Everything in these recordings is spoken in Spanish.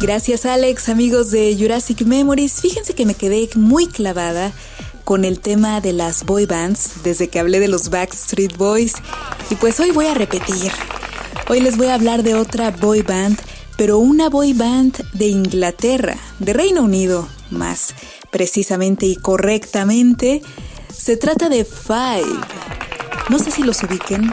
Gracias Alex, amigos de Jurassic Memories. Fíjense que me quedé muy clavada con el tema de las boy bands desde que hablé de los Backstreet Boys y pues hoy voy a repetir. Hoy les voy a hablar de otra boy band, pero una boy band de Inglaterra, de Reino Unido, más precisamente y correctamente. Se trata de Five no sé si los ubiquen,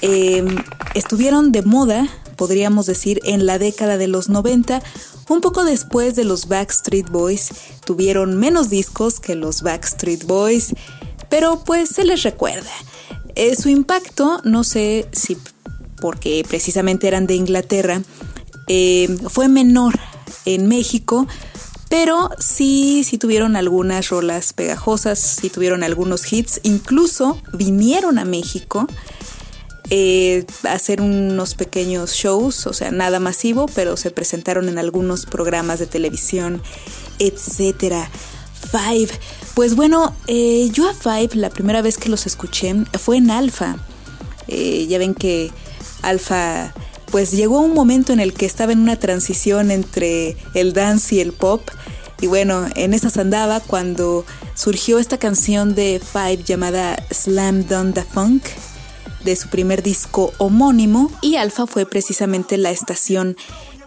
em, estuvieron de moda, podríamos decir, en la década de los 90, un poco después de los Backstreet Boys, tuvieron menos discos que los Backstreet Boys, pero pues se les recuerda. Eh, su impacto, no sé si porque precisamente eran de Inglaterra, em, fue menor en México, pero sí, sí tuvieron algunas rolas pegajosas, sí tuvieron algunos hits, incluso vinieron a México eh, a hacer unos pequeños shows, o sea, nada masivo, pero se presentaron en algunos programas de televisión, etcétera. Five. Pues bueno, eh, yo a Five la primera vez que los escuché fue en Alfa. Eh, ya ven que Alfa pues llegó un momento en el que estaba en una transición entre el dance y el pop. Y bueno, en esas andaba cuando surgió esta canción de Five llamada Slam Dunk the Funk de su primer disco homónimo y Alpha fue precisamente la estación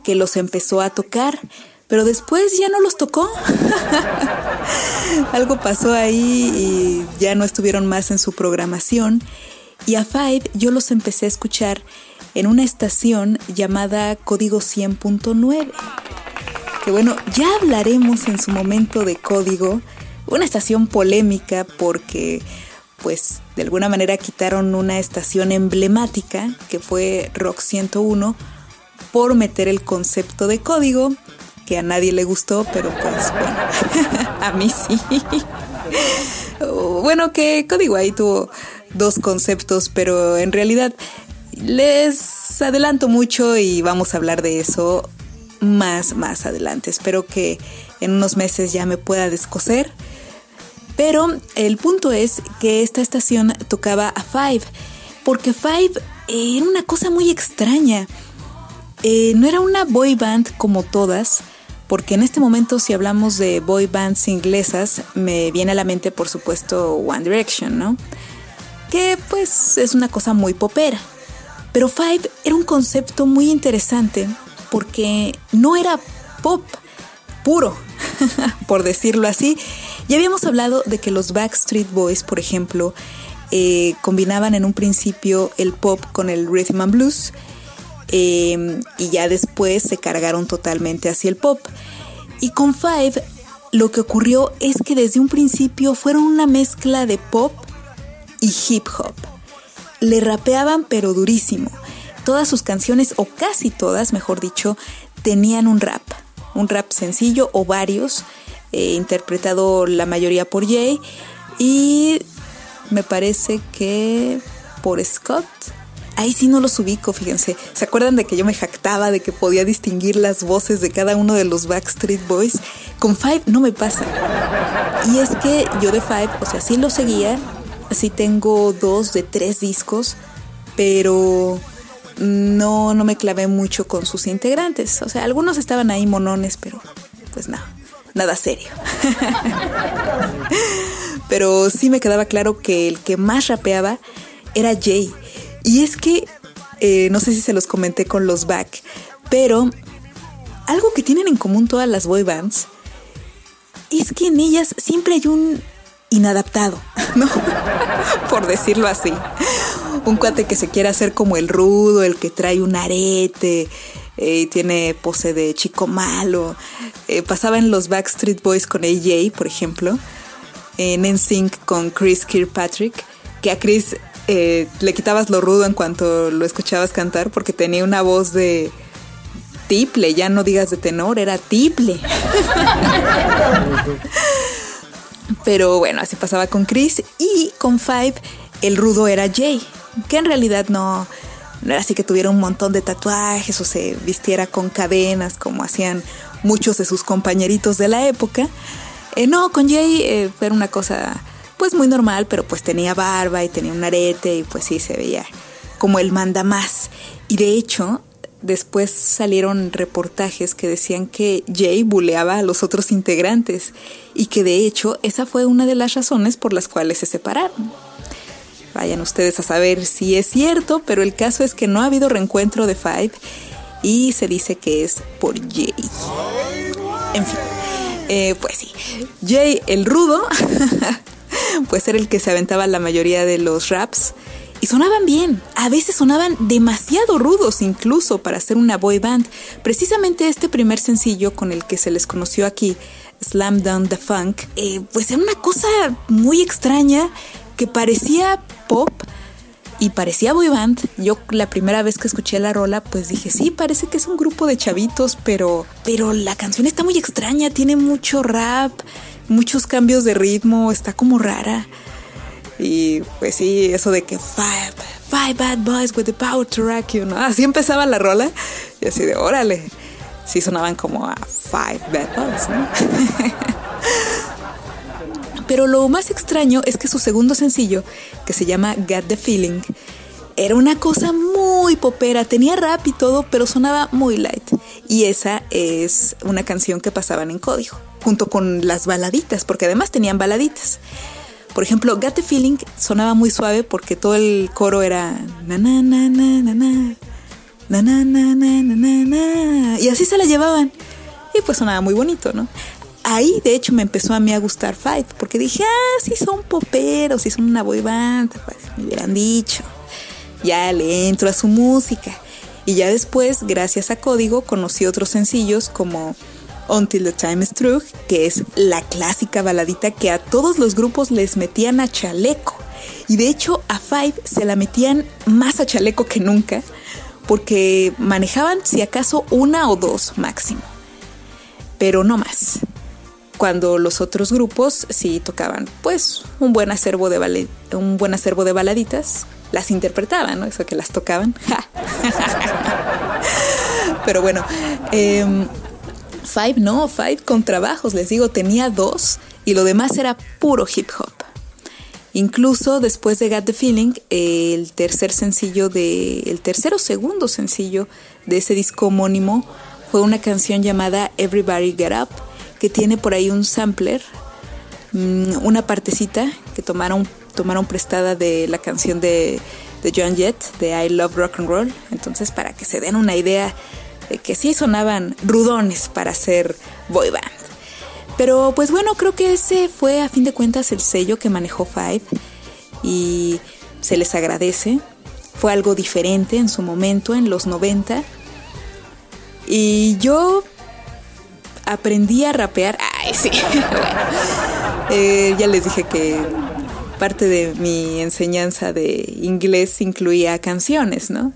que los empezó a tocar, pero después ya no los tocó. Algo pasó ahí y ya no estuvieron más en su programación y a Five yo los empecé a escuchar en una estación llamada Código 100.9. Que bueno, ya hablaremos en su momento de Código, una estación polémica porque pues de alguna manera quitaron una estación emblemática que fue Rock 101 por meter el concepto de código que a nadie le gustó, pero pues bueno, a mí sí. bueno, que código ahí tuvo dos conceptos, pero en realidad les adelanto mucho y vamos a hablar de eso más, más adelante. Espero que en unos meses ya me pueda descoser. Pero el punto es que esta estación tocaba a Five, porque Five era una cosa muy extraña. Eh, no era una boy band como todas, porque en este momento si hablamos de boy bands inglesas, me viene a la mente por supuesto One Direction, ¿no? Que pues es una cosa muy popera. Pero Five era un concepto muy interesante porque no era pop puro, por decirlo así. Ya habíamos hablado de que los Backstreet Boys, por ejemplo, eh, combinaban en un principio el pop con el rhythm and blues em, y ya después se cargaron totalmente hacia el pop. Y con Five lo que ocurrió es que desde un principio fueron una mezcla de pop y hip hop le rapeaban pero durísimo. Todas sus canciones, o casi todas, mejor dicho, tenían un rap. Un rap sencillo o varios, eh, interpretado la mayoría por Jay y me parece que por Scott. Ahí sí no los ubico, fíjense. ¿Se acuerdan de que yo me jactaba de que podía distinguir las voces de cada uno de los Backstreet Boys? Con Five no me pasa. Y es que yo de Five, o sea, sí lo seguía, sí tengo dos de tres discos, pero no, no me clavé mucho con sus integrantes. O sea, algunos estaban ahí monones, pero pues no, nada serio. pero sí me quedaba claro que el que más rapeaba era Jay. Y es que, eh, no sé si se los comenté con los back, pero algo que tienen en común todas las boy bands es que en ellas siempre hay un inadaptado, ¿no? Por decirlo así. Un cuate que se quiere hacer como el rudo, el que trae un arete, eh, y tiene pose de chico malo. Eh, pasaba en los Backstreet Boys con AJ, por ejemplo. En NSYNC con Chris Kirkpatrick, que a Chris eh, le quitabas lo rudo en cuanto lo escuchabas cantar porque tenía una voz de tiple, ya no digas de tenor, era tiple. Pero bueno, así pasaba con Chris y con Five el rudo era Jay, que en realidad no, no era así que tuviera un montón de tatuajes o se vistiera con cadenas como hacían muchos de sus compañeritos de la época. Eh, no, con Jay eh, era una cosa pues muy normal, pero pues tenía barba y tenía un arete y pues sí se veía como el manda más. Y de hecho, después salieron reportajes que decían que Jay buleaba a los otros integrantes y que de hecho esa fue una de las razones por las cuales se separaron. Vayan ustedes a saber si es cierto, pero el caso es que no ha habido reencuentro de Five y se dice que es por Jay. En fin, eh, pues sí, Jay el rudo pues era el que se aventaba la mayoría de los raps. Y sonaban bien, a veces sonaban demasiado rudos incluso para ser una boy band. Precisamente este primer sencillo con el que se les conoció aquí, Slam Down the Funk, eh, pues era una cosa muy extraña que parecía pop y parecía boy band. Yo la primera vez que escuché la rola, pues dije, sí, parece que es un grupo de chavitos, pero, pero la canción está muy extraña, tiene mucho rap muchos cambios de ritmo, está como rara. Y pues sí, eso de que five, five bad boys with the power to rock you, ¿no? Así empezaba la rola y así de órale. Sí sonaban como a five bad boys, ¿no? Pero lo más extraño es que su segundo sencillo, que se llama Get the Feeling, era una cosa muy popera, tenía rap y todo, pero sonaba muy light. Y esa es una canción que pasaban en código junto con las baladitas, porque además tenían baladitas. Por ejemplo, Got the Feeling sonaba muy suave porque todo el coro era na na na na na na na na na na na na y así se la llevaban. Y pues sonaba muy bonito, ¿no? Ahí de hecho me empezó a mí a gustar Fight porque dije, ah, sí son poperos, sí son una boy band, pues me hubieran dicho. Ya le entro a su música. Y ya después, gracias a Código, conocí otros sencillos como Until the Time is Through, que es la clásica baladita que a todos los grupos les metían a chaleco. Y de hecho a Five se la metían más a chaleco que nunca, porque manejaban si acaso una o dos máximo, pero no más. Cuando los otros grupos sí tocaban, pues un buen acervo de, un buen acervo de baladitas, las interpretaban, ¿no? Eso que las tocaban. pero bueno, eh, Five no, Five con trabajos, les digo, tenía dos y lo demás era puro hip hop. Incluso después de Got the Feeling, el tercer sencillo de, el tercero segundo sencillo de ese disco homónimo fue una canción llamada Everybody Get Up, que tiene por ahí un sampler, mm, una partecita que tomaron, tomaron prestada de la canción de, de John Jett, de I Love Rock and Roll. Entonces, para que se den una idea que sí sonaban rudones para ser boy band. Pero pues bueno, creo que ese fue a fin de cuentas el sello que manejó Five y se les agradece. Fue algo diferente en su momento, en los 90. Y yo aprendí a rapear. Ay, sí. Eh, ya les dije que parte de mi enseñanza de inglés incluía canciones, ¿no?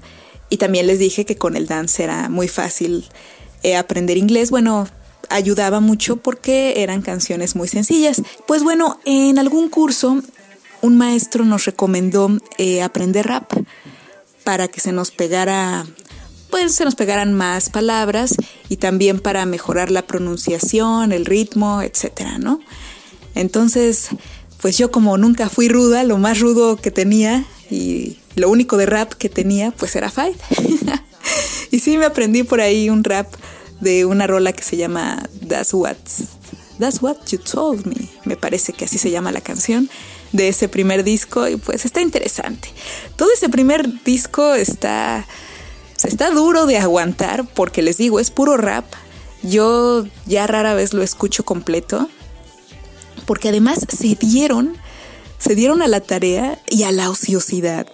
Y también les dije que con el dance era muy fácil eh, aprender inglés. Bueno, ayudaba mucho porque eran canciones muy sencillas. Pues bueno, en algún curso un maestro nos recomendó eh, aprender rap para que se nos pegara, pues se nos pegaran más palabras y también para mejorar la pronunciación, el ritmo, etcétera, ¿no? Entonces, pues yo como nunca fui ruda, lo más rudo que tenía y lo único de rap que tenía pues era Five. y sí me aprendí por ahí un rap de una rola que se llama That's What, That's What You Told Me. Me parece que así se llama la canción de ese primer disco y pues está interesante. Todo ese primer disco está, está duro de aguantar porque les digo, es puro rap. Yo ya rara vez lo escucho completo porque además se dieron, se dieron a la tarea y a la ociosidad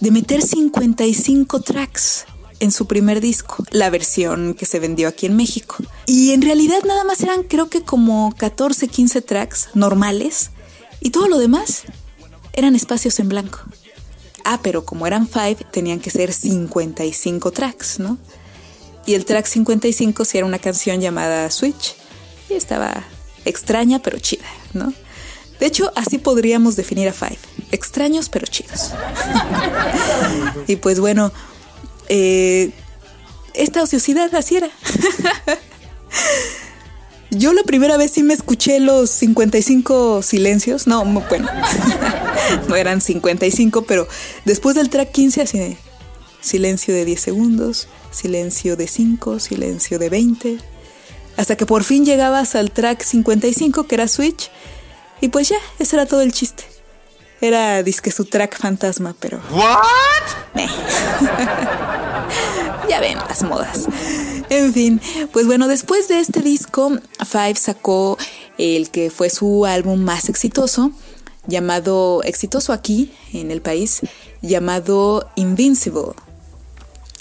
de meter 55 tracks en su primer disco, la versión que se vendió aquí en México. Y en realidad nada más eran creo que como 14, 15 tracks normales y todo lo demás eran espacios en blanco. Ah, pero como eran Five, tenían que ser 55 tracks, ¿no? Y el track 55 sí era una canción llamada Switch. Y estaba extraña pero chida, ¿no? De hecho, así podríamos definir a Five. Extraños pero chidos. y pues bueno, eh, esta ociosidad así era. Yo la primera vez sí me escuché los 55 silencios. No, bueno, no eran 55, pero después del track 15 así de silencio de 10 segundos, silencio de 5, silencio de 20, hasta que por fin llegabas al track 55 que era Switch y pues ya, ese era todo el chiste. Era disque su track fantasma, pero... ¿What? ya ven las modas. En fin, pues bueno, después de este disco, Five sacó el que fue su álbum más exitoso, llamado, exitoso aquí en el país, llamado Invincible.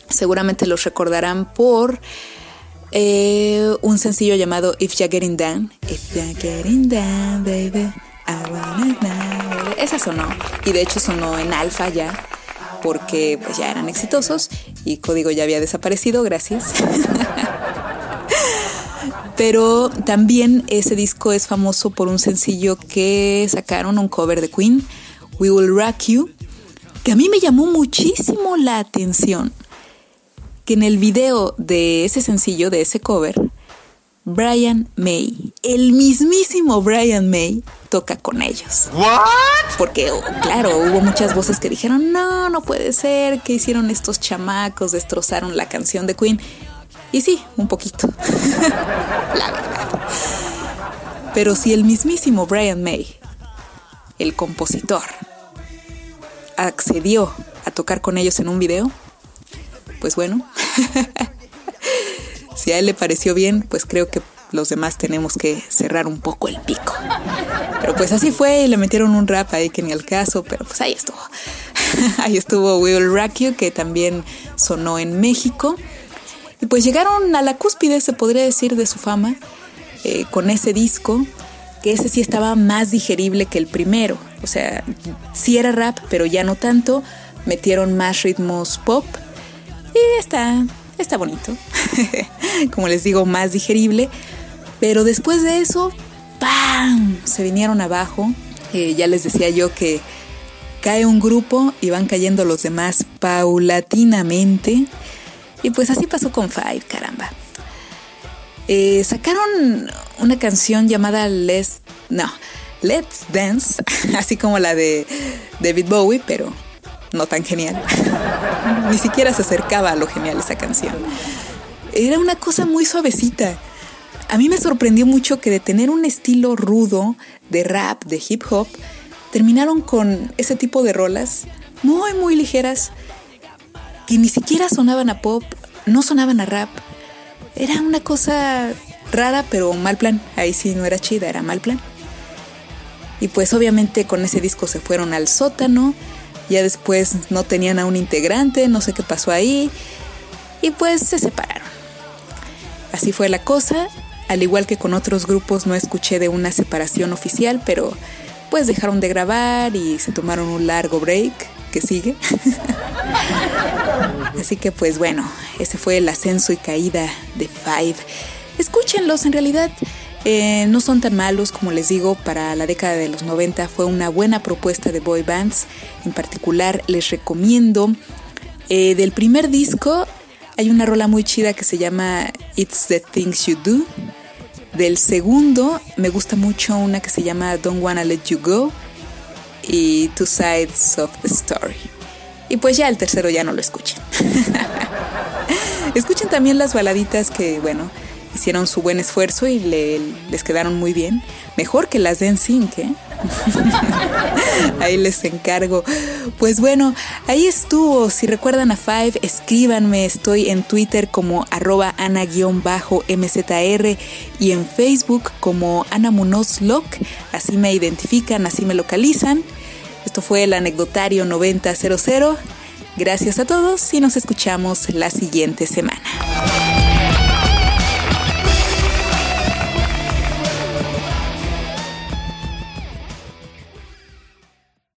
Seguramente los recordarán por eh, un sencillo llamado If You're Getting Down. If You're Getting Down, baby, I wanna know. Esa sonó, y de hecho sonó en alfa ya, porque pues ya eran exitosos y Código ya había desaparecido, gracias. Pero también ese disco es famoso por un sencillo que sacaron, un cover de Queen, We Will Rock You, que a mí me llamó muchísimo la atención que en el video de ese sencillo, de ese cover, Brian May, el mismísimo Brian May, toca con ellos. ¿What? Porque, claro, hubo muchas voces que dijeron, no, no puede ser, que hicieron estos chamacos? Destrozaron la canción de Queen. Y sí, un poquito. la verdad. Pero si el mismísimo Brian May, el compositor, accedió a tocar con ellos en un video, pues bueno, si a él le pareció bien, pues creo que los demás tenemos que cerrar un poco el pico. Pero pues así fue y le metieron un rap ahí que ni al caso, pero pues ahí estuvo. ahí estuvo Will Rock You, que también sonó en México. Y pues llegaron a la cúspide, se podría decir, de su fama eh, con ese disco, que ese sí estaba más digerible que el primero. O sea, sí era rap, pero ya no tanto. Metieron más ritmos pop y está, está bonito. Como les digo, más digerible. Pero después de eso, ¡pam! Se vinieron abajo. Eh, ya les decía yo que cae un grupo y van cayendo los demás paulatinamente. Y pues así pasó con Five, caramba. Eh, sacaron una canción llamada Let's, no, Let's Dance, así como la de David Bowie, pero no tan genial. Ni siquiera se acercaba a lo genial esa canción. Era una cosa muy suavecita. A mí me sorprendió mucho que de tener un estilo rudo de rap, de hip hop, terminaron con ese tipo de rolas muy, muy ligeras que ni siquiera sonaban a pop, no sonaban a rap. Era una cosa rara, pero mal plan. Ahí sí no era chida, era mal plan. Y pues obviamente con ese disco se fueron al sótano ya después no tenían a un integrante, no sé qué pasó ahí. Y pues se separaron. Así fue la cosa. Al igual que con otros grupos no escuché de una separación oficial, pero pues dejaron de grabar y se tomaron un largo break que sigue. Así que pues bueno, ese fue el ascenso y caída de Five. Escúchenlos, en realidad eh, no son tan malos, como les digo, para la década de los 90 fue una buena propuesta de boy bands. En particular, les recomiendo eh, del primer disco hay una rola muy chida que se llama It's the Things You Do. Del segundo me gusta mucho una que se llama Don't Wanna Let You Go y Two Sides of the Story. Y pues ya el tercero ya no lo escuchen. escuchen también las baladitas que, bueno, hicieron su buen esfuerzo y les quedaron muy bien. Mejor que las de NSYNC, ¿eh? ahí les encargo. Pues bueno, ahí estuvo. Si recuerdan a Five, escríbanme. Estoy en Twitter como arroba ana-mzr y en Facebook como Ana Así me identifican, así me localizan. Esto fue el anecdotario 9000. Gracias a todos y nos escuchamos la siguiente semana.